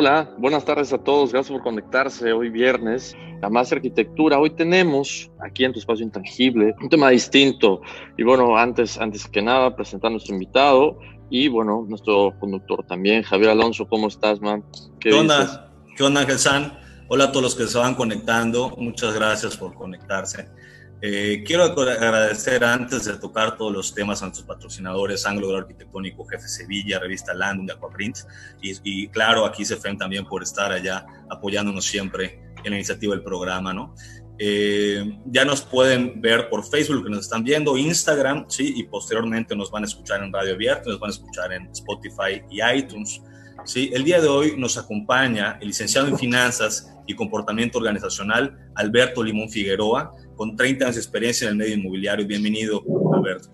Hola, buenas tardes a todos, gracias por conectarse hoy viernes a Más Arquitectura. Hoy tenemos aquí en tu espacio intangible un tema distinto y bueno, antes, antes que nada presentar a nuestro invitado y bueno, nuestro conductor también, Javier Alonso, ¿cómo estás, man? ¿Qué, ¿Qué onda? ¿Qué onda, Ángel San? Hola a todos los que se van conectando, muchas gracias por conectarse. Eh, quiero agradecer antes de tocar todos los temas a nuestros patrocinadores, Ángulo Arquitectónico, Jefe Sevilla, Revista Landum de Aquaprint y, y claro, aquí CFM también por estar allá apoyándonos siempre en la iniciativa del programa, ¿no? Eh, ya nos pueden ver por Facebook, que nos están viendo, Instagram, sí, y posteriormente nos van a escuchar en Radio Abierta, nos van a escuchar en Spotify y iTunes. Sí, el día de hoy nos acompaña el licenciado en Finanzas y Comportamiento Organizacional, Alberto Limón Figueroa, con 30 años de experiencia en el medio inmobiliario. Bienvenido, Alberto.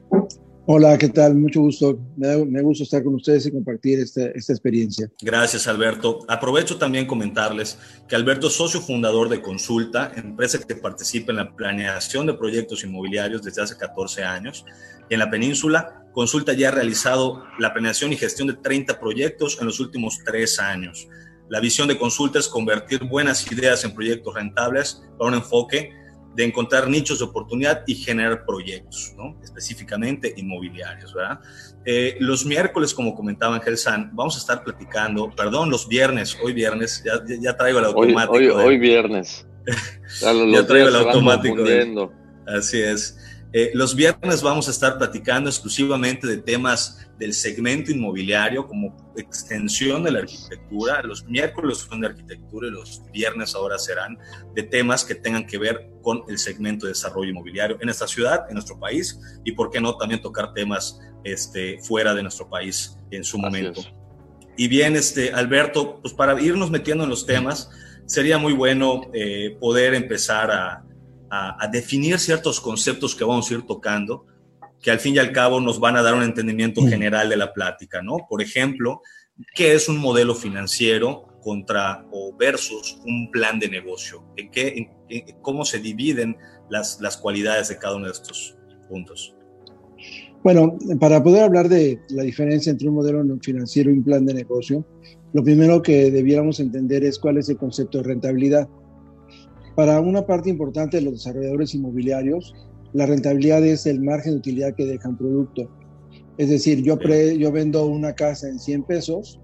Hola, ¿qué tal? Mucho gusto. Me, gusta estar con ustedes y compartir esta, esta, experiencia. Gracias, Alberto. Aprovecho también comentarles que Alberto es socio fundador de Consulta, empresa que participa en la planeación de proyectos inmobiliarios desde hace 14 años. Y en la península, Consulta ya ha realizado la planeación y gestión de 30 proyectos en los últimos tres años. La visión de Consulta es convertir buenas ideas en proyectos rentables para un enfoque de encontrar nichos de oportunidad y generar proyectos, ¿no? específicamente inmobiliarios. ¿verdad? Eh, los miércoles, como comentaba Ángel San, vamos a estar platicando, perdón, los viernes, hoy viernes, ya, ya traigo el automático. Hoy, hoy, hoy viernes. Ya, ya traigo el automático. De, así es. Eh, los viernes vamos a estar platicando exclusivamente de temas del segmento inmobiliario como extensión de la arquitectura. Los miércoles son de arquitectura y los viernes ahora serán de temas que tengan que ver con el segmento de desarrollo inmobiliario en esta ciudad, en nuestro país y, por qué no, también tocar temas este, fuera de nuestro país en su momento. Y bien, este, Alberto, pues para irnos metiendo en los temas, sería muy bueno eh, poder empezar a a, definir ciertos conceptos que vamos a ir tocando, que al fin y al cabo nos van a dar un entendimiento mm. general de la plática, ¿no? Por ejemplo, ¿qué es un modelo financiero contra o versus un plan de negocio? ¿En qué, ¿Cómo se dividen las, las cualidades de cada uno de estos puntos? Bueno, para poder hablar de la diferencia entre un modelo financiero y un plan de negocio, lo primero que debiéramos entender es cuál es el concepto de rentabilidad. Para una parte importante de los desarrolladores inmobiliarios, la rentabilidad es el margen de utilidad que deja un producto. Es decir, yo, yo vendo una casa en 100 pesos,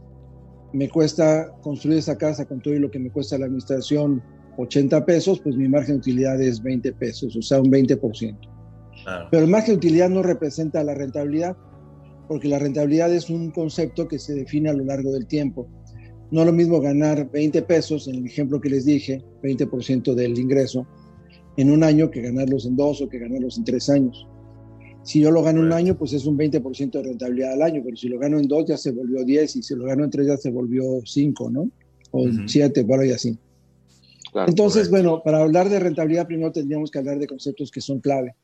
me cuesta construir esa casa con todo lo que me cuesta la administración 80 pesos, pues mi margen de utilidad es 20 pesos, o sea, un 20%. Pero el margen de utilidad no representa la rentabilidad, porque la rentabilidad es un concepto que se define a lo largo del tiempo. No es lo mismo ganar 20 pesos, en el ejemplo que les dije, 20% del ingreso, en un año que ganarlos en dos o que ganarlos en tres años. Si yo lo gano un año, pues es un 20% de rentabilidad al año, pero si lo gano en dos ya se volvió 10 y si lo gano en tres ya se volvió 5, ¿no? O 7, bueno, y así. Entonces, bueno, para hablar de rentabilidad primero tendríamos que hablar de conceptos que son clave.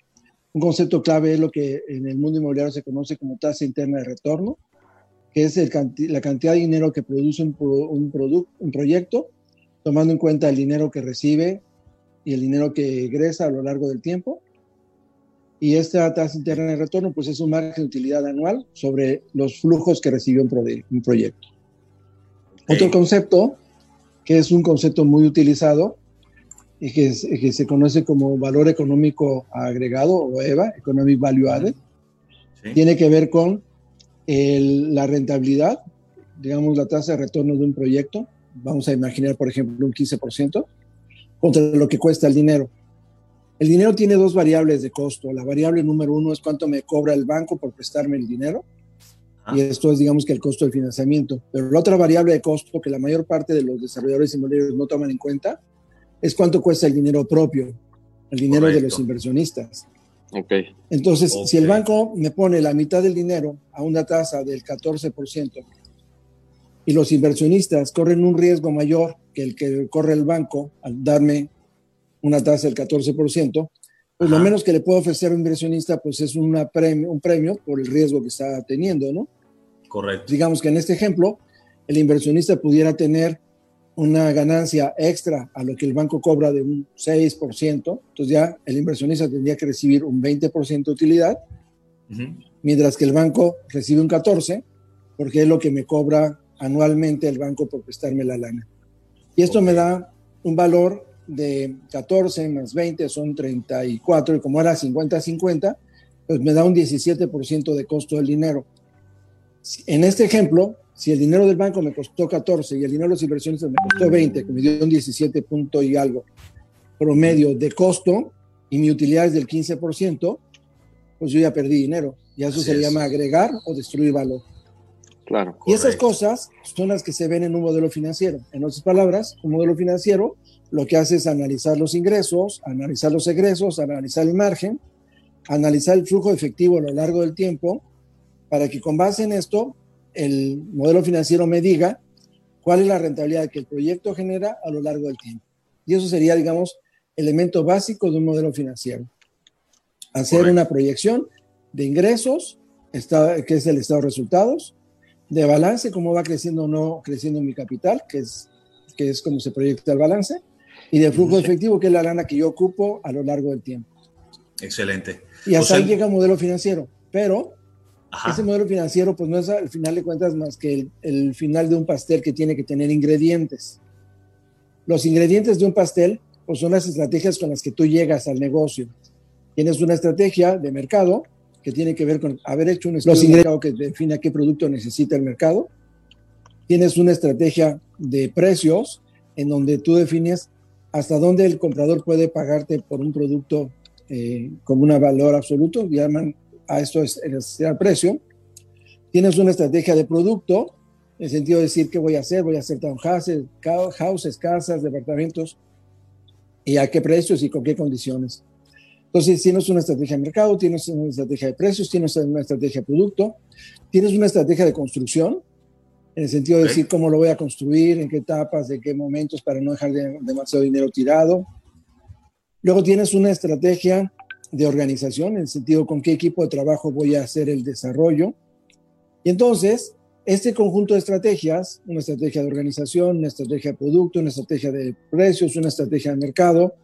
Un concepto clave es lo que en el mundo inmobiliario se conoce como tasa interna de retorno, que es la cantidad de dinero que produce un, un, un proyecto, tomando en cuenta el dinero que recibe y el dinero que egresa a lo largo del tiempo. Y esta tasa interna de retorno, pues es un margen de utilidad anual sobre los flujos que recibió un, un proyecto. Otro concepto, que es un concepto muy utilizado y que, que, se conoce como valor económico agregado o EVA, Economic Value Added, tiene que ver con la rentabilidad, digamos la tasa de retorno de un proyecto, vamos a imaginar por ejemplo un 15%, contra lo que cuesta el dinero. El dinero tiene dos variables de costo. La variable número uno es cuánto me cobra el banco por prestarme el dinero. Y esto es, digamos, que el costo del financiamiento. Pero la otra variable de costo que la mayor parte de los desarrolladores inmobiliarios no toman en cuenta es cuánto cuesta el dinero propio, el dinero de los inversionistas. Okay. Entonces, si el banco me pone la mitad del dinero a una tasa del 14% y los inversionistas corren un riesgo mayor que el que corre el banco al darme una tasa del 14%, pues lo menos que le puedo ofrecer a un inversionista pues es una premio, un premio por el riesgo que está teniendo, ¿no? Correcto. Digamos que en este ejemplo, el inversionista pudiera tener una ganancia extra a lo que el banco cobra de un 6%, entonces ya el inversionista tendría que recibir un 20% de utilidad, mientras que el banco recibe un 14%, porque es lo que me cobra anualmente el banco por prestarme la lana. Y esto me da un valor de 14 más 20 son 34, y como era 50-50, pues me da un 17% de costo del dinero. En este ejemplo, si el dinero del banco me costó 14 y el dinero de los inversionistas me costó 20, que me dio un 17 punto y algo promedio de costo y mi utilidad es del 15%, pues yo ya perdí dinero. Y eso se llama agregar o destruir valor. Claro. Y esas cosas son las que se ven en un modelo financiero. En otras palabras, un modelo financiero lo que hace es analizar los ingresos, analizar los egresos, analizar el margen, analizar el flujo efectivo a lo largo del tiempo, para que con base en esto el modelo financiero me diga cuál es la rentabilidad que el proyecto genera a lo largo del tiempo. Y eso sería, digamos, elemento básico de un modelo financiero. Hacer una proyección de ingresos, que es el estado de resultados, de balance, cómo va creciendo o no creciendo mi capital, que es, que es como se proyecta el balance, y de flujo efectivo, que es la lana que yo ocupo a lo largo del tiempo. Excelente. Y hasta ahí llega el modelo financiero, pero ese modelo financiero, pues no es al final de cuentas más que el, final de un pastel que tiene que tener ingredientes. Los ingredientes de un pastel, pues son las estrategias con las que tú llegas al negocio. Tienes una estrategia de mercado que tiene que ver con haber hecho un estudio de mercado que define qué producto necesita el mercado. Tienes una estrategia de precios en donde tú defines hasta dónde el comprador puede pagarte por un producto eh, como un valor absoluto, llaman a esto es el precio. Tienes una estrategia de producto, en el sentido de decir qué voy a hacer, voy a hacer townhouses, houses, casas, departamentos, y a qué precios y con qué condiciones. Entonces, tienes una estrategia de mercado, tienes una estrategia de precios, tienes una estrategia de producto, tienes una estrategia de construcción, en el sentido de decir cómo lo voy a construir, en qué etapas, de qué momentos, para no dejar demasiado dinero tirado. Luego tienes una estrategia de organización, en el sentido con qué equipo de trabajo voy a hacer el desarrollo. Y entonces, este conjunto de estrategias, una estrategia de organización, una estrategia de producto, una estrategia de precios, una estrategia de mercado,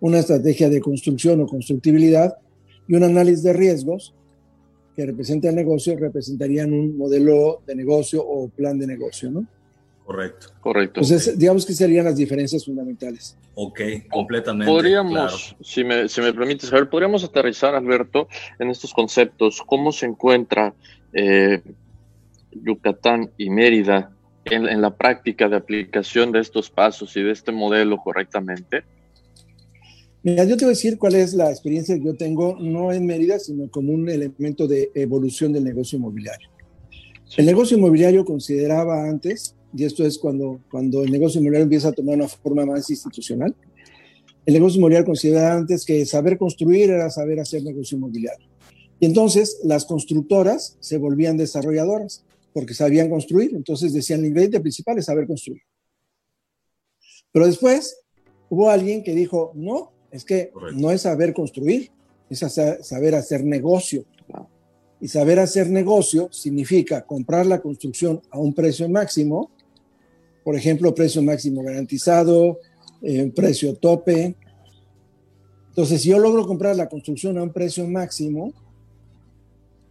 una estrategia de construcción o constructibilidad y un análisis de riesgos que representa el negocio, representarían un modelo de negocio o plan de negocio, ¿no? Correcto. Correcto. Entonces, digamos que serían las diferencias fundamentales. Ok, completamente. Podríamos, si, me, si me permites saber, podríamos aterrizar, Alberto, en estos conceptos, cómo se encuentra eh, Yucatán y Mérida en, en, la práctica de aplicación de estos pasos y de este modelo correctamente. Mira, yo te voy a decir cuál es la experiencia que yo tengo, no en Mérida, sino como un elemento de evolución del negocio inmobiliario. El negocio inmobiliario consideraba antes y esto es cuando, cuando el negocio inmobiliario empieza a tomar una forma más institucional. El negocio inmobiliario consideraba antes que saber construir era saber hacer negocio inmobiliario. Y entonces las constructoras se volvían desarrolladoras porque sabían construir. Entonces decían, el ingrediente principal es saber construir. Pero después hubo alguien que dijo, no, es que no es saber construir, es saber hacer negocio. Y saber hacer negocio significa comprar la construcción a un precio máximo por ejemplo, precio máximo garantizado, eh, precio tope. Entonces, si yo logro comprar la construcción a un precio máximo,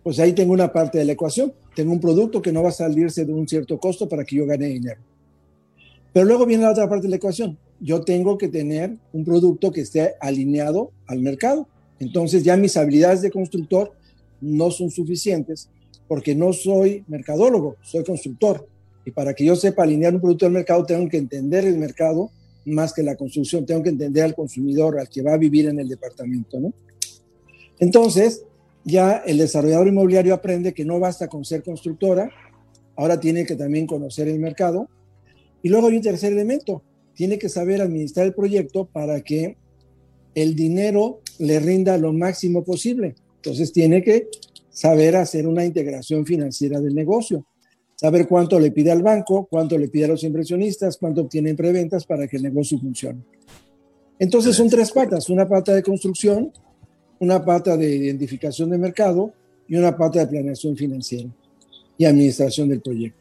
pues ahí tengo una parte de la ecuación. Tengo un producto que no va a salirse de un cierto costo para que yo gane dinero. Pero luego viene la otra parte de la ecuación. Yo tengo que tener un producto que esté alineado al mercado. Entonces ya mis habilidades de constructor no son suficientes porque no soy mercadólogo, soy constructor. Y para que yo sepa alinear un producto al mercado, tengo que entender el mercado más que la construcción, tengo que entender al consumidor, al que va a vivir en el departamento, ¿no? Entonces, ya el desarrollador inmobiliario aprende que no basta con ser constructora, ahora tiene que también conocer el mercado. Y luego hay un tercer elemento, tiene que saber administrar el proyecto para que el dinero le rinda lo máximo posible. Entonces tiene que saber hacer una integración financiera del negocio, saber cuánto le pide al banco, cuánto le pide a los inversionistas, cuánto obtiene en preventas para que el negocio funcione. Entonces son tres patas, una pata de construcción, una pata de identificación de mercado y una pata de planeación financiera y administración del proyecto.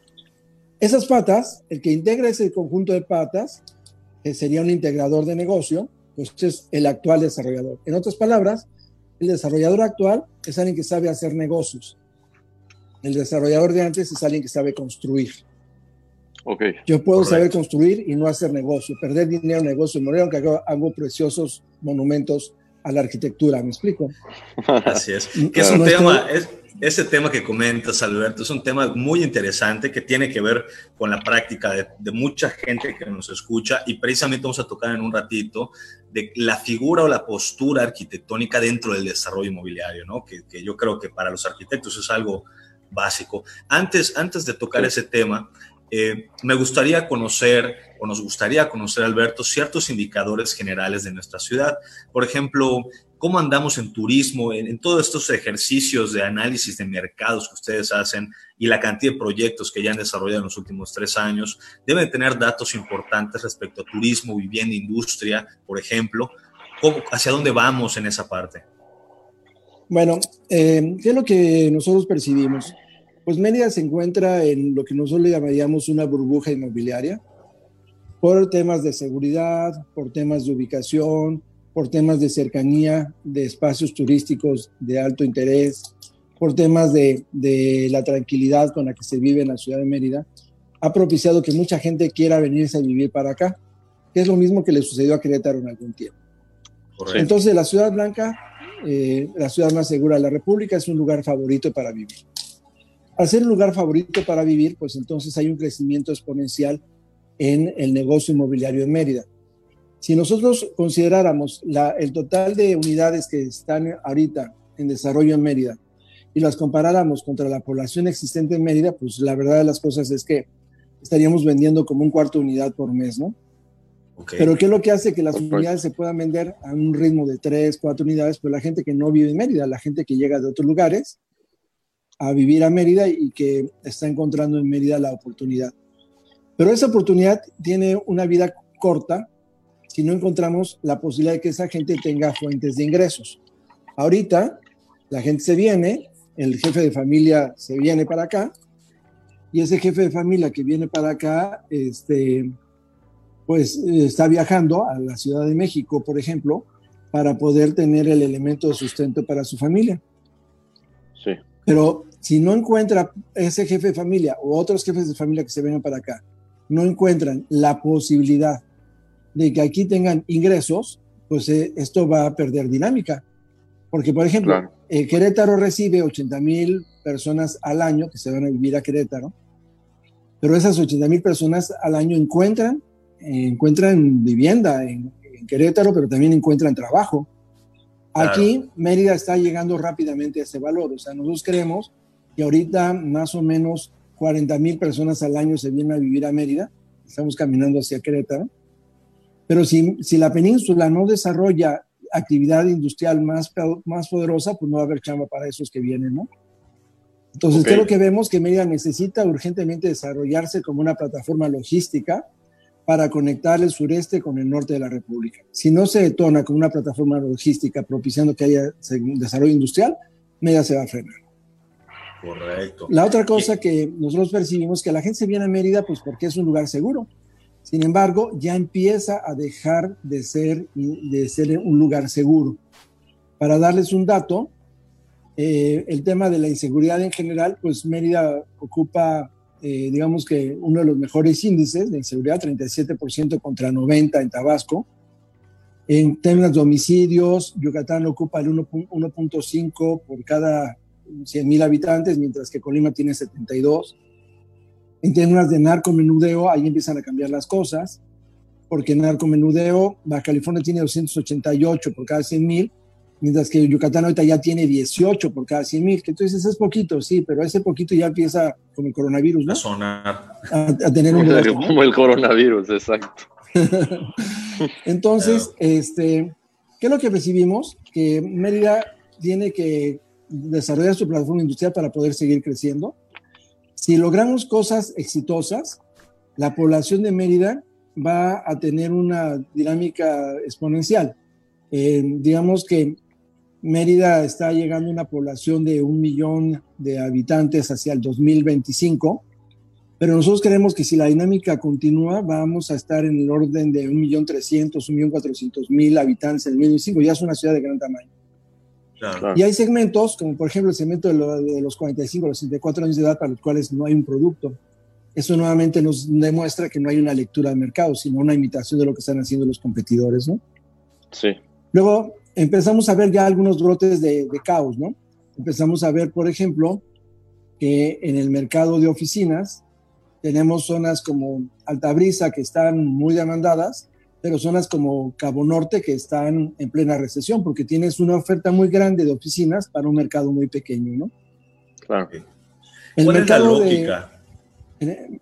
Esas patas, el que integra ese conjunto de patas, que sería un integrador de negocio, pues es el actual desarrollador. En otras palabras, el desarrollador actual es alguien que sabe hacer negocios. El desarrollador de antes es alguien que sabe construir. Okay. Yo puedo saber construir y no hacer negocio, perder dinero en negocio, morir aunque hago preciosos monumentos a la arquitectura, ¿me explico? Así es. Que es un tema, es, ese tema que comentas, Alberto, es un tema muy interesante que tiene que ver con la práctica de, de, mucha gente que nos escucha y precisamente vamos a tocar en un ratito de la figura o la postura arquitectónica dentro del desarrollo inmobiliario, ¿no? Que, que yo creo que para los arquitectos es algo básico. Antes, antes de tocar ese tema, eh, me gustaría conocer, o nos gustaría conocer, Alberto, ciertos indicadores generales de nuestra ciudad. Por ejemplo, cómo andamos en turismo, en, todos estos ejercicios de análisis de mercados que ustedes hacen y la cantidad de proyectos que ya han desarrollado en los últimos tres años. Deben tener datos importantes respecto a turismo, vivienda, industria, por ejemplo. ¿Hacia dónde vamos en esa parte? Bueno, eh, ¿qué es lo que nosotros percibimos? Pues Mérida se encuentra en lo que nosotros llamaríamos una burbuja inmobiliaria por temas de seguridad, por temas de ubicación, por temas de cercanía de espacios turísticos de alto interés, por temas de, de, la tranquilidad con la que se vive en la ciudad de Mérida, ha propiciado que mucha gente quiera venirse a vivir para acá, que es lo mismo que le sucedió a Querétaro en algún tiempo. Entonces, la ciudad blanca, eh, la ciudad más segura de la República, es un lugar favorito para vivir. Al ser un lugar favorito para vivir, pues entonces hay un crecimiento exponencial en el negocio inmobiliario en Mérida. Si nosotros consideráramos el total de unidades que están ahorita en desarrollo en Mérida y las comparáramos contra la población existente en Mérida, pues la verdad de las cosas es que estaríamos vendiendo como un cuarto de unidad por mes, ¿no? Pero ¿qué es lo que hace que las unidades se puedan vender a un ritmo de tres, cuatro unidades? Pues la gente que no vive en Mérida, la gente que llega de otros lugares, a vivir a Mérida y que está encontrando en Mérida la oportunidad. Pero esa oportunidad tiene una vida corta si no encontramos la posibilidad de que esa gente tenga fuentes de ingresos. Ahorita la gente se viene, el jefe de familia se viene para acá y ese jefe de familia que viene para acá, este, pues está viajando a la Ciudad de México, por ejemplo, para poder tener el elemento de sustento para su familia. Sí. Pero si no encuentra ese jefe de familia o otros jefes de familia que se vengan para acá, no encuentran la posibilidad de que aquí tengan ingresos, pues eh, esto va a perder dinámica. Porque, por ejemplo, eh, Querétaro recibe 80 mil personas al año que se van a vivir a Querétaro, pero esas 80 mil personas al año encuentran, encuentran vivienda en, en, Querétaro, pero también encuentran trabajo. Aquí Mérida está llegando rápidamente a ese valor. O sea, nosotros creemos y ahorita más o menos 40 mil personas al año se vienen a vivir a Mérida, estamos caminando hacia Querétaro, pero si, si la península no desarrolla actividad industrial más, más poderosa, pues no va a haber chamba para esos que vienen, ¿no? Entonces, creo que vemos que Mérida necesita urgentemente desarrollarse como una plataforma logística para conectar el sureste con el norte de la República. Si no se detona como una plataforma logística propiciando que haya desarrollo industrial, Mérida se va a frenar. Correcto. La otra cosa que nosotros percibimos que la gente se viene a Mérida pues porque es un lugar seguro. Sin embargo, ya empieza a dejar de ser, de ser un lugar seguro. Para darles un dato, eh, el tema de la inseguridad en general, pues Mérida ocupa, eh, digamos que uno de los mejores índices de inseguridad, 37% contra 90 en Tabasco. En temas de homicidios, Yucatán ocupa el 1.5 por cada 100 mil habitantes, mientras que Colima tiene 72. En términos de narcomenudeo, ahí empiezan a cambiar las cosas, porque en narcomenudeo, California tiene 288 por cada 100 mil, mientras que Yucatán ahorita ya tiene 18 por cada 100 mil, que entonces es poquito, sí, pero ese poquito ya empieza como el coronavirus, ¿no? A sonar. A, tener un... Como el coronavirus, exacto. entonces, este, ¿qué es lo que recibimos? Que Mérida tiene que desarrollar su plataforma industrial para poder seguir creciendo. Si logramos cosas exitosas, la población de Mérida va a tener una dinámica exponencial. Eh, digamos que Mérida está llegando a una población de un millón de habitantes hacia el 2025, pero nosotros creemos que si la dinámica continúa, vamos a estar en el orden de un millón trescientos, un millón cuatrocientos mil habitantes en el 2025. Ya es una ciudad de gran tamaño. Y hay segmentos, como por ejemplo el segmento de, los 45 a los 64 años de edad, para los cuales no hay un producto. Eso nuevamente nos demuestra que no hay una lectura de mercado, sino una imitación de lo que están haciendo los competidores, ¿no? Sí. Luego empezamos a ver ya algunos brotes de, de caos, ¿no? Empezamos a ver, por ejemplo, que en el mercado de oficinas tenemos zonas como Altabrisa que están muy demandadas, pero zonas como Cabo Norte que están en plena recesión porque tienes una oferta muy grande de oficinas para un mercado muy pequeño, ¿no? Claro. ¿Cuál es la lógica?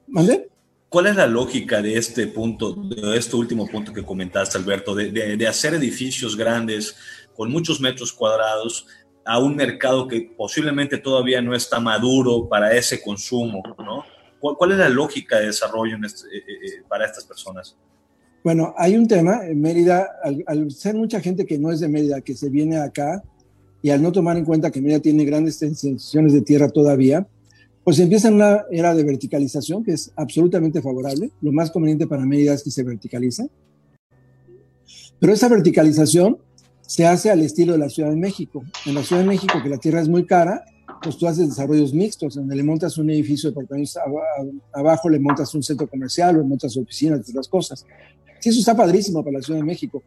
¿Mande? ¿Cuál es la lógica de este punto, de este último punto que comentaste, Alberto, de, de, hacer edificios grandes con muchos metros cuadrados a un mercado que posiblemente todavía no está maduro para ese consumo, ¿no? ¿Cuál, es la lógica de desarrollo este, eh, eh, eh, para estas personas? Bueno, hay un tema en Mérida, al, ser mucha gente que no es de Mérida, que se viene acá, y al no tomar en cuenta que Mérida tiene grandes extensiones de tierra todavía, pues empieza una era de verticalización que es absolutamente favorable. Lo más conveniente para Mérida es que se verticalice. Pero esa verticalización se hace al estilo de la Ciudad de México. En la Ciudad de México, que la tierra es muy cara, pues tú haces desarrollos mixtos, donde le montas un edificio de departamentos abajo, le montas un centro comercial o montas oficinas, otras cosas. Sí, eso está padrísimo para la Ciudad de México,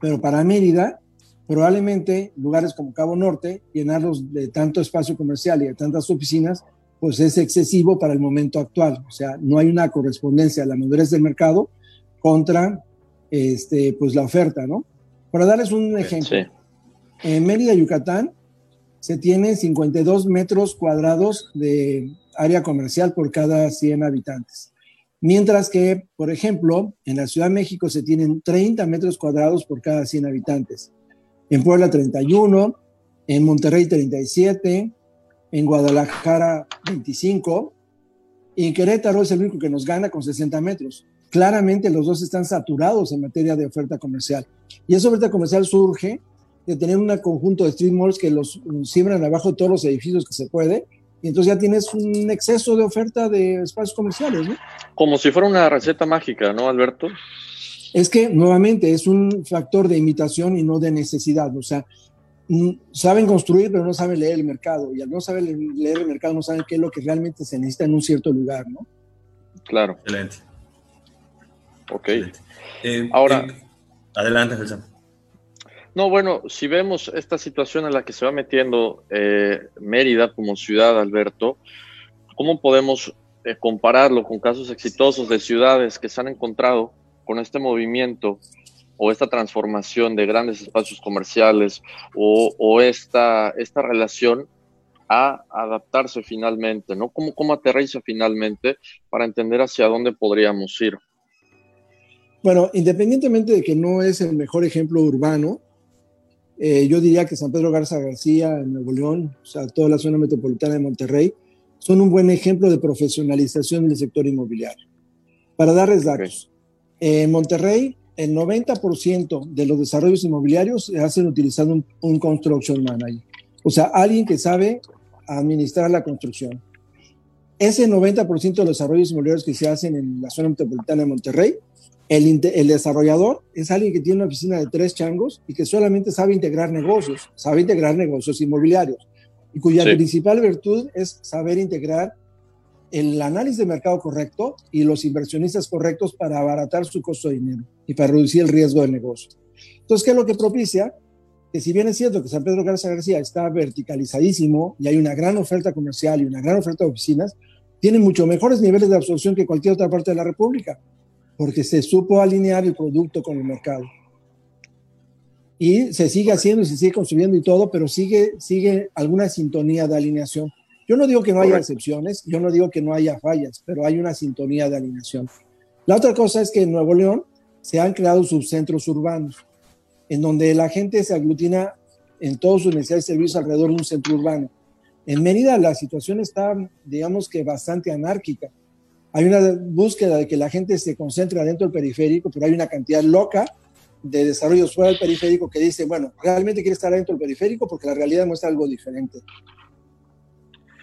pero para Mérida, probablemente lugares como Cabo Norte, llenarlos de tanto espacio comercial y de tantas oficinas, pues es excesivo para el momento actual. O sea, no hay una correspondencia a la madurez del mercado contra este, pues la oferta, ¿no? Para darles un ejemplo, en Mérida, Yucatán, se tiene 52 metros cuadrados de área comercial por cada 100 habitantes. Mientras que, por ejemplo, en la Ciudad de México se tienen 30 metros cuadrados por cada 100 habitantes. En Puebla 31, en Monterrey 37, en Guadalajara 25 y en Querétaro es el único que nos gana con 60 metros. Claramente los dos están saturados en materia de oferta comercial. Y esa oferta comercial surge de tener un conjunto de street malls que los siembran abajo de todos los edificios que se puede y entonces ya tienes un exceso de oferta de espacios comerciales, ¿no? Como si fuera una receta mágica, ¿no, Alberto? Es que nuevamente es un factor de imitación y no de necesidad, o sea, mm, saben construir pero no saben leer el mercado y al no saber leer el mercado no saben qué es lo que realmente se necesita en un cierto lugar, ¿no? Claro. Excelente. Ok. Eh, Ahora. Eh, adelante, Jesús. No, bueno, si vemos esta situación en la que se va metiendo eh, Mérida como ciudad, Alberto, ¿cómo podemos eh, compararlo con casos exitosos de ciudades que se han encontrado con este movimiento o esta transformación de grandes espacios comerciales o, esta, esta relación a adaptarse finalmente, ¿no? ¿Cómo, ¿Cómo aterriza finalmente para entender hacia dónde podríamos ir? Bueno, independientemente de que no es el mejor ejemplo urbano, eh, yo diría que San Pedro Garza García en Nuevo León, o sea, toda la zona metropolitana de Monterrey, son un buen ejemplo de profesionalización del sector inmobiliario. Para darles datos, en Monterrey, el 90% de los desarrollos inmobiliarios se hacen utilizando un, un construction manager, o sea, alguien que sabe administrar la construcción. Ese 90% de los desarrollos inmobiliarios que se hacen en la zona metropolitana de Monterrey el, desarrollador es alguien que tiene una oficina de tres changos y que solamente sabe integrar negocios, sabe integrar negocios inmobiliarios y cuya principal virtud es saber integrar el análisis de mercado correcto y los inversionistas correctos para abaratar su costo de dinero y para reducir el riesgo del negocio. Entonces, ¿qué es lo que propicia? que si bien es cierto que San Pedro Garza García está verticalizadísimo y hay una gran oferta comercial y una gran oferta de oficinas, tiene mucho mejores niveles de absorción que cualquier otra parte de la República, porque se supo alinear el producto con el mercado. Y se sigue haciendo y se sigue construyendo y todo, pero sigue, sigue alguna sintonía de alineación. Yo no digo que no haya excepciones, yo no digo que no haya fallas, pero hay una sintonía de alineación. La otra cosa es que en Nuevo León se han creado subcentros urbanos en donde la gente se aglutina en todos sus necesidades de servicios alrededor de un centro urbano. En Mérida la situación está, digamos que bastante anárquica. Hay una búsqueda de que la gente se concentre dentro del periférico, pero hay una cantidad loca de desarrollos fuera del periférico que dice, bueno, realmente quiere estar dentro del periférico porque la realidad muestra algo diferente.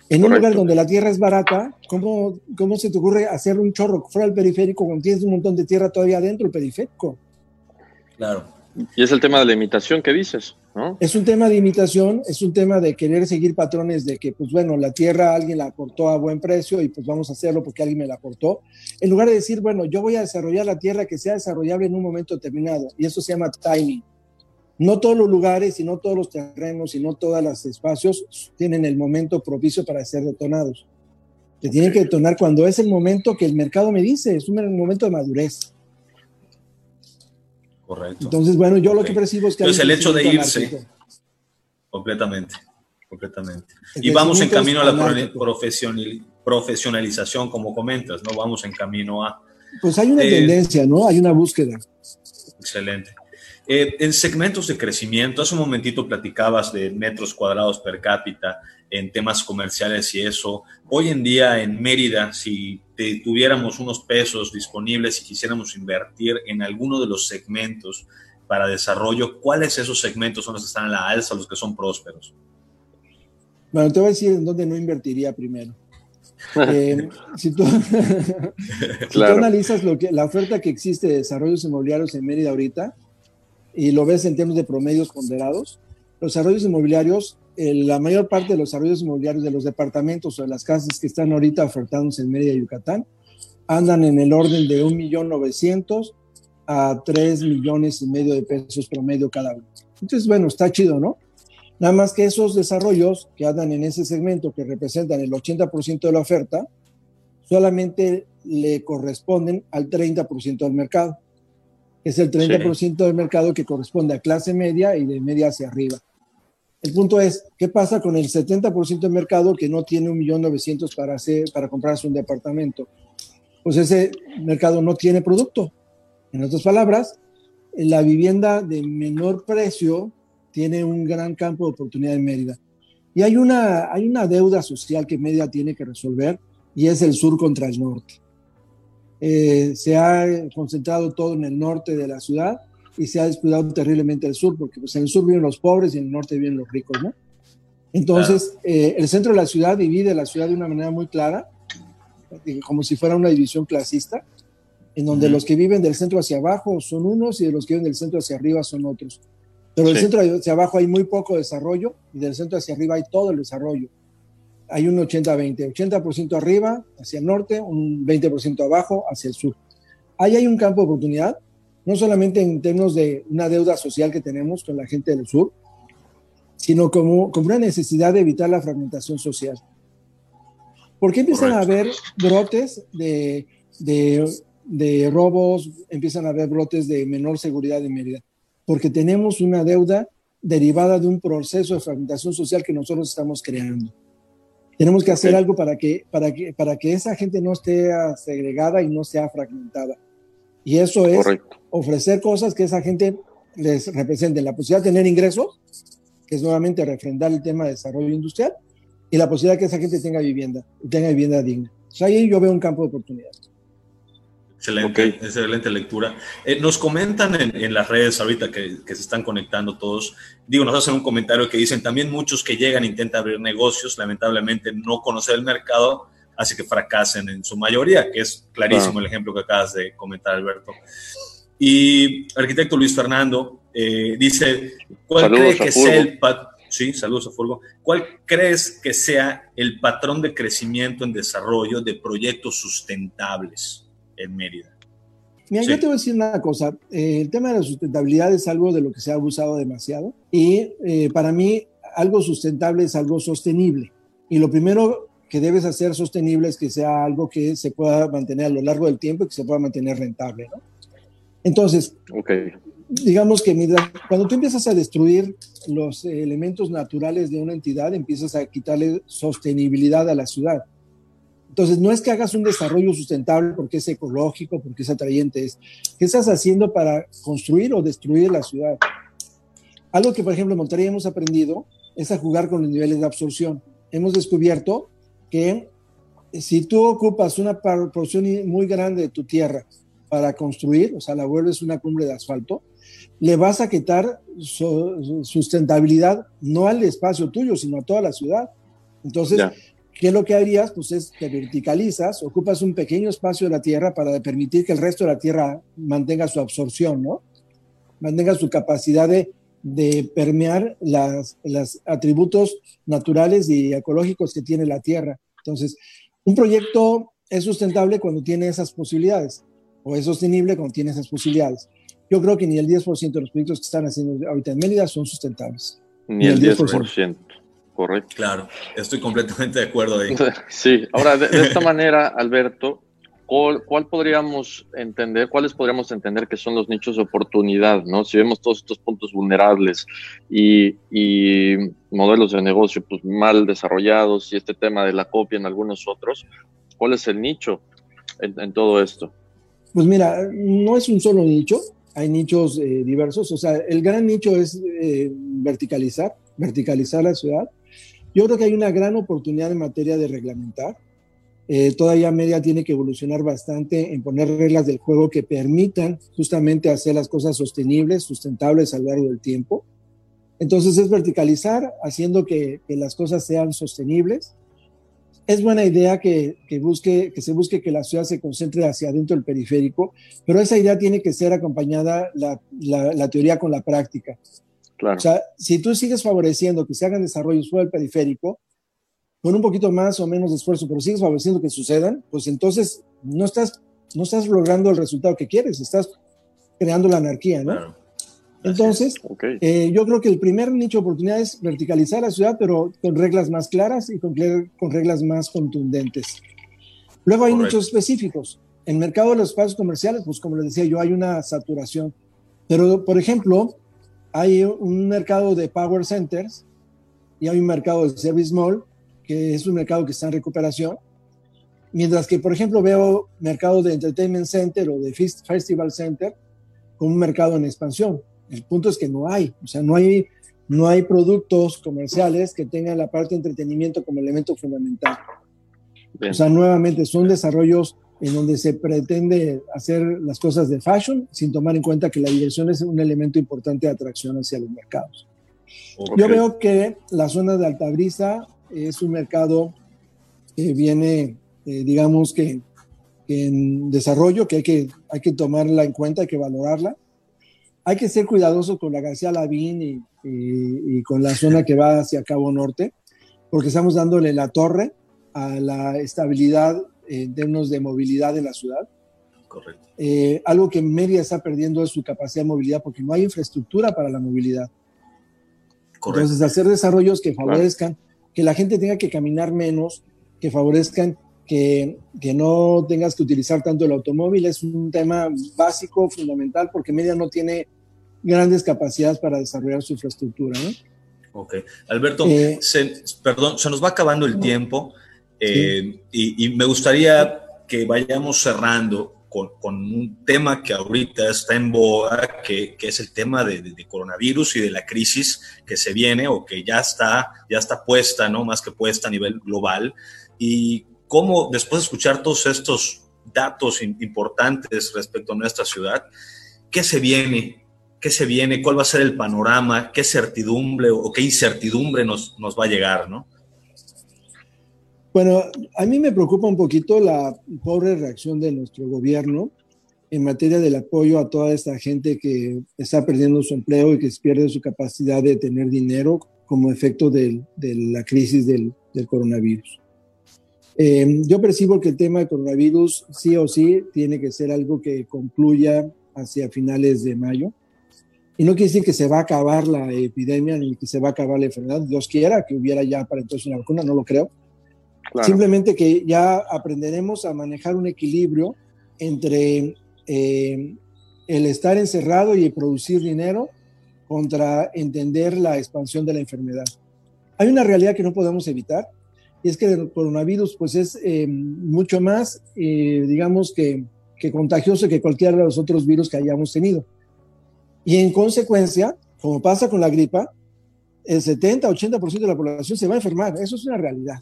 En un lugar donde la tierra es barata, ¿cómo, ¿cómo se te ocurre hacer un chorro fuera del periférico cuando tienes un montón de tierra todavía dentro del periférico? Claro. Y es el tema de la imitación que dices, ¿no? Es un tema de imitación, es un tema de querer seguir patrones de que, pues bueno, la tierra alguien la aportó a buen precio y pues vamos a hacerlo porque alguien me la aportó. En lugar de decir, bueno, yo voy a desarrollar la tierra que sea desarrollable en un momento determinado. Y eso se llama timing. No todos los lugares y no todos los terrenos y no todos los espacios tienen el momento propicio para ser detonados. Se tienen que detonar cuando es el momento que el mercado me dice, es un momento de madurez. Correcto. Entonces, bueno, yo lo que percibo es que... Entonces, el hecho de irse, completamente, completamente. Y vamos en camino a la profesionalización, como comentas, ¿no? Vamos en camino a... Pues hay una eh, tendencia, ¿no? Hay una búsqueda. Excelente. Eh, en segmentos de crecimiento, hace un momentito platicabas de metros cuadrados per cápita en temas comerciales y eso. Hoy en día en Mérida, si tuviéramos unos pesos disponibles y quisiéramos invertir en alguno de los segmentos para desarrollo, ¿cuáles esos segmentos son los que están a la alza, los que son prósperos? Bueno, te voy a decir en dónde no invertiría primero. Eh, si, tú, analizas lo que, la oferta que existe de desarrollos inmobiliarios en Mérida ahorita y lo ves en términos de promedios ponderados, los desarrollos inmobiliarios la mayor parte de los desarrollos inmobiliarios de los departamentos o de las casas que están ahorita ofertándose en Mérida, Yucatán, andan en el orden de 1.900.000 a 3 millones y medio de pesos promedio cada uno. Entonces, bueno, está chido, ¿no? Nada más que esos desarrollos que andan en ese segmento, que representan el 80% de la oferta, solamente le corresponden al 30% del mercado. Es el 30% del mercado que corresponde a clase media y de media hacia arriba. El punto es, ¿qué pasa con el 70% del mercado que no tiene 1.900.000 para, hacer, para comprarse un departamento? Pues ese mercado no tiene producto. En otras palabras, la vivienda de menor precio tiene un gran campo de oportunidad en Mérida. Y hay una, hay una deuda social que Mérida tiene que resolver y es el sur contra el norte. Eh, se ha concentrado todo en el norte de la ciudad y se ha descuidado terriblemente el sur, porque pues, en el sur viven los pobres y en el norte viven los ricos, ¿no? Entonces, eh, el centro de la ciudad divide la ciudad de una manera muy clara, eh, como si fuera una división clasista, en donde los que viven del centro hacia abajo son unos y de los que viven del centro hacia arriba son otros. Pero del centro hacia abajo hay muy poco desarrollo y del centro hacia arriba hay todo el desarrollo. Hay un 80-20, 80%, arriba hacia el norte, un 20% abajo hacia el sur. Ahí hay un campo de oportunidad no solamente en términos de una deuda social que tenemos con la gente del sur, sino como, como una necesidad de evitar la fragmentación social. ¿Por qué empiezan a haber brotes de, de, de, robos, empiezan a haber brotes de menor seguridad en Mérida? Porque tenemos una deuda derivada de un proceso de fragmentación social que nosotros estamos creando. Tenemos que hacer algo para que, para, que, para que esa gente no esté segregada y no sea fragmentada. Y eso es ofrecer cosas que esa gente les represente la posibilidad de tener ingresos, que es nuevamente refrendar el tema de desarrollo industrial, y la posibilidad de que esa gente tenga vivienda, y tenga vivienda digna. O sea, ahí yo veo un campo de oportunidad. Excelente, excelente lectura. Eh, nos comentan en, las redes ahorita que, que, se están conectando todos, digo, nos hacen un comentario que dicen también muchos que llegan intentan abrir negocios, lamentablemente no conocer el mercado, hace que fracasen en su mayoría, que es clarísimo el ejemplo que acabas de comentar, Alberto. Y arquitecto Luis Fernando eh, dice, ¿cuál crees que sea el sí, saludos a Fulgo. ¿Cuál crees que sea el patrón de crecimiento en desarrollo de proyectos sustentables en Mérida? Mira, yo te voy a decir una cosa. Eh, el tema de la sustentabilidad es algo de lo que se ha abusado demasiado y eh, para mí algo sustentable es algo sostenible. Y lo primero que debes hacer sostenible es que sea algo que se pueda mantener a lo largo del tiempo y que se pueda mantener rentable. ¿no? Entonces, okay. digamos que cuando tú empiezas a destruir los elementos naturales de una entidad, empiezas a quitarle sostenibilidad a la ciudad. Entonces, no es que hagas un desarrollo sustentable porque es ecológico, porque es atrayente, es qué estás haciendo para construir o destruir la ciudad. Algo que, por ejemplo, en Monterrey hemos aprendido es a jugar con los niveles de absorción. Hemos descubierto que si tú ocupas una porción muy grande de tu tierra para construir, o sea, la vuelves una cumbre de asfalto, le vas a quitar sustentabilidad no al espacio tuyo, sino a toda la ciudad. Entonces, ¿qué es lo que harías? Pues es que verticalizas, ocupas un pequeño espacio de la tierra para permitir que el resto de la tierra mantenga su absorción, ¿no? Mantenga su capacidad de, de permear los atributos naturales y ecológicos que tiene la tierra. Entonces, un proyecto es sustentable cuando tiene esas posibilidades o es sostenible cuando tiene esas posibilidades. Yo creo que ni el 10% de los proyectos que están haciendo ahorita en Mérida son sustentables. Ni, el 10%. Correcto. Claro, estoy completamente de acuerdo ahí. Sí, ahora de, esta manera, Alberto, ¿cuál, podríamos entender, cuáles podríamos entender que son los nichos de oportunidad, ¿no? Si vemos todos estos puntos vulnerables y, y modelos de negocio pues, mal desarrollados y este tema de la copia en algunos otros, ¿cuál es el nicho en todo esto? Pues mira, no es un solo nicho, hay nichos eh, diversos, o sea, el gran nicho es eh, verticalizar, verticalizar la ciudad. Yo creo que hay una gran oportunidad en materia de reglamentar. Eh, todavía media tiene que evolucionar bastante en poner reglas del juego que permitan justamente hacer las cosas sostenibles, sustentables a lo largo del tiempo. Entonces es verticalizar, haciendo que, que las cosas sean sostenibles, es buena idea que, busque, que se busque que la ciudad se concentre hacia adentro del periférico, pero esa idea tiene que ser acompañada la, la, teoría con la práctica. Claro. O sea, si tú sigues favoreciendo que se hagan desarrollos fuera del periférico, con un poquito más o menos de esfuerzo, pero sigues favoreciendo que sucedan, pues entonces no estás, no estás logrando el resultado que quieres, estás creando la anarquía, ¿no? Claro. Entonces, eh, yo creo que el primer nicho de oportunidad es verticalizar la ciudad, pero con reglas más claras y con, con reglas más contundentes. Luego hay nichos específicos. En el mercado de los espacios comerciales, pues como les decía yo, hay una saturación. Pero, por ejemplo, hay un mercado de power centers y hay un mercado de service mall, que es un mercado que está en recuperación. Mientras que, por ejemplo, veo mercado de entertainment center o de festival center como un mercado en expansión. El punto es que no hay, o sea, no hay, no hay productos comerciales que tengan la parte de entretenimiento como elemento fundamental. O sea, nuevamente son desarrollos en donde se pretende hacer las cosas de fashion sin tomar en cuenta que la diversión es un elemento importante de atracción hacia los mercados. Yo veo que la zona de Altabrisa es un mercado que viene, eh, digamos que, en desarrollo, que hay, que hay que tomarla en cuenta, hay que valorarla hay que ser cuidadoso con la García Lavín y, con la zona que va hacia Cabo Norte, porque estamos dándole la torre a la estabilidad en términos de movilidad de la ciudad. Correcto. Eh, algo que Mérida está perdiendo es su capacidad de movilidad porque no hay infraestructura para la movilidad. Correcto. Entonces, hacer desarrollos que favorezcan que la gente tenga que caminar menos, que favorezcan que, que, no tengas que utilizar tanto el automóvil es un tema básico, fundamental, porque Mérida no tiene grandes capacidades para desarrollar su infraestructura. ¿no? Ok. Alberto, eh, perdón, se nos va acabando el tiempo eh, y, me gustaría que vayamos cerrando con, con, un tema que ahorita está en boga, que, que es el tema de, de, coronavirus y de la crisis que se viene o que ya está, ya está puesta, ¿no? Más que puesta a nivel global. Y cómo, después de escuchar todos estos datos importantes respecto a nuestra ciudad, ¿qué se viene qué se viene, cuál va a ser el panorama, qué certidumbre o qué incertidumbre nos, nos va a llegar, ¿no? Bueno, a mí me preocupa un poquito la pobre reacción de nuestro gobierno en materia del apoyo a toda esta gente que está perdiendo su empleo y que pierde su capacidad de tener dinero como efecto de, la crisis del, del coronavirus. Eh, yo percibo que el tema del coronavirus sí o sí tiene que ser algo que concluya hacia finales de mayo. Y no quiere decir que se va a acabar la epidemia ni que se va a acabar la enfermedad. Dios quiera que hubiera ya para entonces una vacuna, no lo creo. Simplemente que ya aprenderemos a manejar un equilibrio entre eh, el estar encerrado y producir dinero contra entender la expansión de la enfermedad. Hay una realidad que no podemos evitar y es que el coronavirus pues es eh, mucho más, eh, digamos que, que contagioso que cualquiera de los otros virus que hayamos tenido. Y en consecuencia, como pasa con la gripa, el 70-80% de la población se va a enfermar. Eso es una realidad.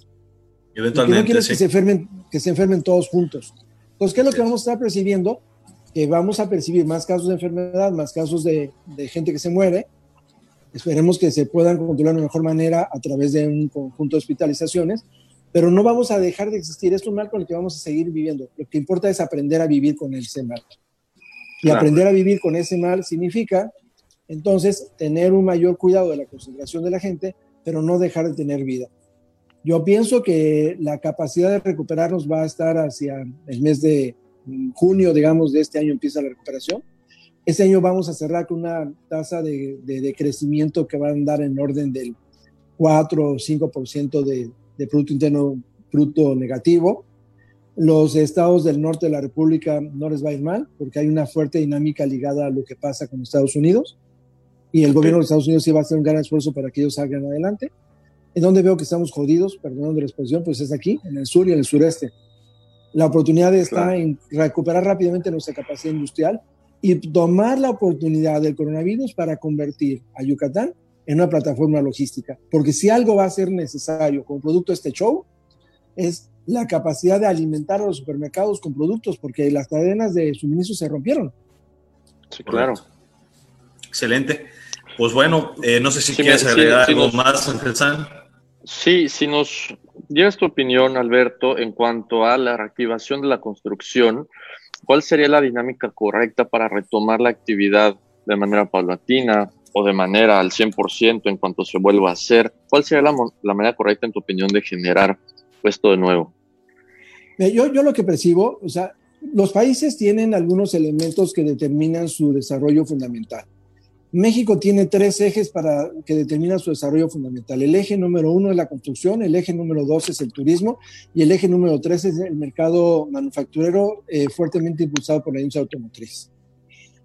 Eventualmente, no quiero que, se enfermen, que se enfermen todos juntos. Entonces, ¿qué es lo que vamos a estar percibiendo? Que vamos a percibir más casos de enfermedad, más casos de, de gente que se muere. Esperemos que se puedan controlar de mejor manera a través de un conjunto de hospitalizaciones, pero no vamos a dejar de existir. Es un mal con el que vamos a seguir viviendo. Lo que importa es aprender a vivir con ese mal. Y aprender a vivir con ese mal significa, entonces, tener un mayor cuidado de la concentración de la gente, pero no dejar de tener vida. Yo pienso que la capacidad de recuperarnos va a estar hacia el mes de junio, digamos, de este año empieza la recuperación. Este año vamos a cerrar con una tasa de, de, crecimiento que va a andar en orden del 4 o 5% de, de Producto Interno Bruto negativo. Los estados del norte de la República no les va a ir mal porque hay una fuerte dinámica ligada a lo que pasa con Estados Unidos y el gobierno de Estados Unidos sí va a hacer un gran esfuerzo para que ellos salgan adelante. En donde veo que estamos jodidos, perdonando la expresión, pues es aquí, en el sur y en el sureste. La oportunidad está en recuperar rápidamente nuestra capacidad industrial y tomar la oportunidad del coronavirus para convertir a Yucatán en una plataforma logística. Porque si algo va a ser necesario con producto de este show, es la capacidad de alimentar a los supermercados con productos, porque las cadenas de suministro se rompieron. Sí, claro. Excelente. Pues bueno, eh, no sé si quieres agregar algo más, Ángel San. Sí, si nos dieras tu opinión, Alberto, en cuanto a la reactivación de la construcción, ¿cuál sería la dinámica correcta para retomar la actividad de manera paulatina o de manera al 100% en cuanto se vuelva a hacer? ¿Cuál sería la, la manera correcta, en tu opinión, de generar esto de nuevo? Yo, yo lo que percibo, o sea, los países tienen algunos elementos que determinan su desarrollo fundamental. México tiene tres ejes para que determinan su desarrollo fundamental. El eje número uno es la construcción, el eje número dos es el turismo y el eje número tres es el mercado manufacturero eh, fuertemente impulsado por la industria automotriz.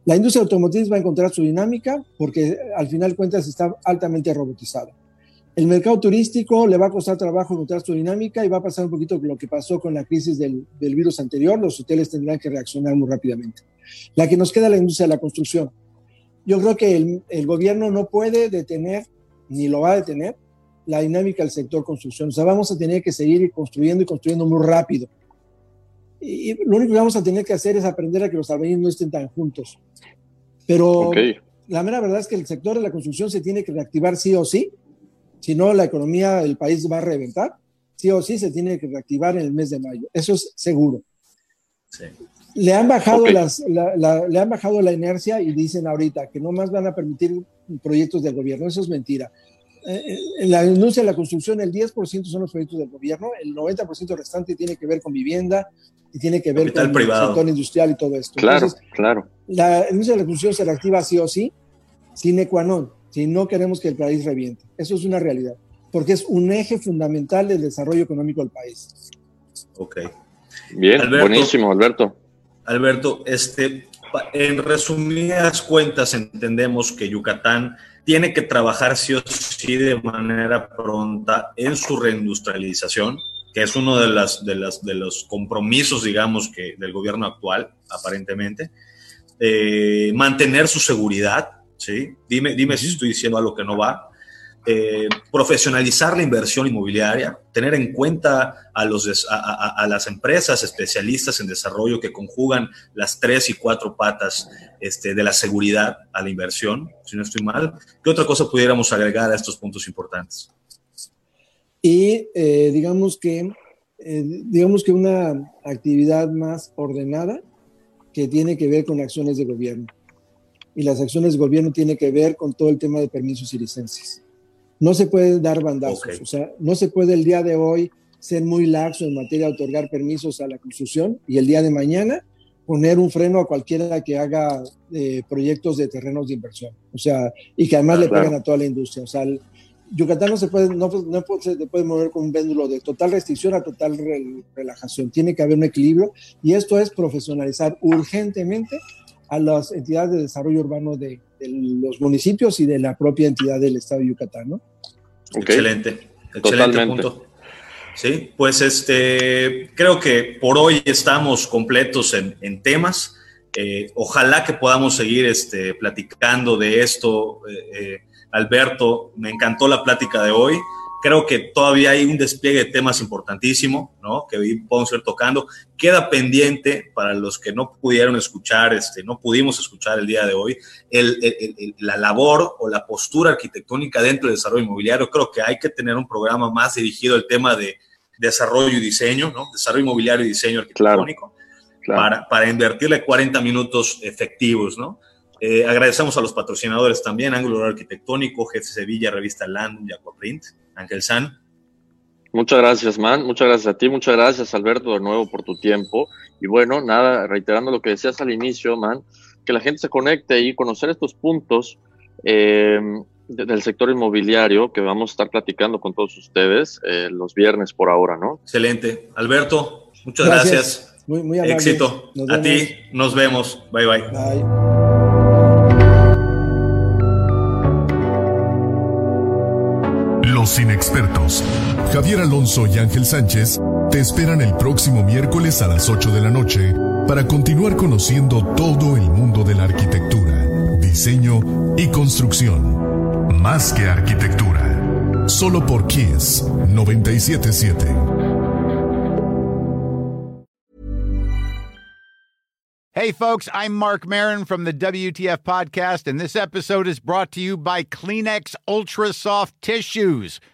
La industria automotriz va a encontrar su dinámica porque al final cuentas está altamente robotizada. El mercado turístico le va a costar trabajo encontrar su dinámica y va a pasar un poquito lo que pasó con la crisis del, del virus anterior. Los hoteles tendrán que reaccionar muy rápidamente. La que nos queda es la industria de la construcción yo creo que el, el, gobierno no puede detener, ni lo va a detener, la dinámica del sector construcción. O sea, vamos a tener que seguir construyendo y construyendo muy rápido. Y lo único que vamos a tener que hacer es aprender a que los albañiles no estén tan juntos. Pero la mera verdad es que el sector de la construcción se tiene que reactivar sí o sí. Si no, la economía del país va a reventar. Sí o sí se tiene que reactivar en el mes de mayo. Eso es seguro. Sí. Le han bajado las, la, le han bajado la inercia y dicen ahorita que no más van a permitir proyectos del gobierno. Eso es mentira. Eh, en la industria de la construcción, el 10% son los proyectos del gobierno, el 90% restante tiene que ver con vivienda y tiene que ver con el sector industrial y todo esto. Claro, claro. La industria de la construcción se reactiva sí o sí, sin qua non, si no queremos que el país reviente. Eso es una realidad, porque es un eje fundamental del desarrollo económico del país. Ok. Bien, buenísimo, Alberto. Alberto, este, en resumidas cuentas entendemos que Yucatán tiene que trabajar sí o sí de manera pronta en su reindustrialización, que es uno de, las, de, las, de los compromisos, digamos, que del gobierno actual, aparentemente. Eh, mantener su seguridad, ¿sí? Dime, dime si estoy diciendo algo que no va. Eh, profesionalizar la inversión inmobiliaria, tener en cuenta a, los, las empresas especialistas en desarrollo que conjugan las tres y cuatro patas este, de la seguridad a la inversión, si no estoy mal. ¿Qué otra cosa pudiéramos agregar a estos puntos importantes? Y eh, digamos, que, eh, digamos que una actividad más ordenada que tiene que ver con acciones de gobierno. Y las acciones de gobierno tienen que ver con todo el tema de permisos y licencias no se puede dar bandazos. O sea, no se puede el día de hoy ser muy laxo en materia de otorgar permisos a la construcción y el día de mañana poner un freno a cualquiera que haga eh, proyectos de terrenos de inversión. O sea, y que además le peguen a toda la industria. O sea, Yucatán no se puede, no, no se puede mover con un péndulo de total restricción a total relajación. Tiene que haber un equilibrio y esto es profesionalizar urgentemente a las entidades de desarrollo urbano de, los municipios y de la propia entidad del Estado de Yucatán, ¿no? Excelente, excelente punto. Sí, pues este, creo que por hoy estamos completos en, temas. Eh, ojalá que podamos seguir este, platicando de esto. Eh, eh, Alberto, me encantó la plática de hoy. Creo que todavía hay un despliegue de temas importantísimo, ¿no? Que podemos ir tocando. Queda pendiente para los que no pudieron escuchar, este, no pudimos escuchar el día de hoy, la labor o la postura arquitectónica dentro del desarrollo inmobiliario. Creo que hay que tener un programa más dirigido al tema de desarrollo y diseño, ¿no? Desarrollo inmobiliario y diseño arquitectónico. Para, para invertirle 40 minutos efectivos, ¿no? Eh, agradecemos a los patrocinadores también, Ángulo Arquitectónico, Jefe Sevilla, Revista Land y Aquaprint, Ángel San. Muchas gracias, man. Muchas gracias a ti. Muchas gracias, Alberto, de nuevo por tu tiempo. Y bueno, nada, reiterando lo que decías al inicio, man, que la gente se conecte y conocer estos puntos eh, del sector inmobiliario que vamos a estar platicando con todos ustedes eh, los viernes por ahora, ¿no? Excelente. Alberto, muchas gracias. Muy, muy Éxito. a ti, nos vemos. Bye, bye. Bye. Los inexpertos, Javier Alonso y Ángel Sánchez, te esperan el próximo miércoles a las 8 de la noche para continuar conociendo todo el mundo de la arquitectura, diseño y construcción. Más que arquitectura. Solo por Kiss 977. Hey folks, I'm Mark Marin from the WTF podcast and this episode is brought to you by Kleenex Ultra Soft Tissues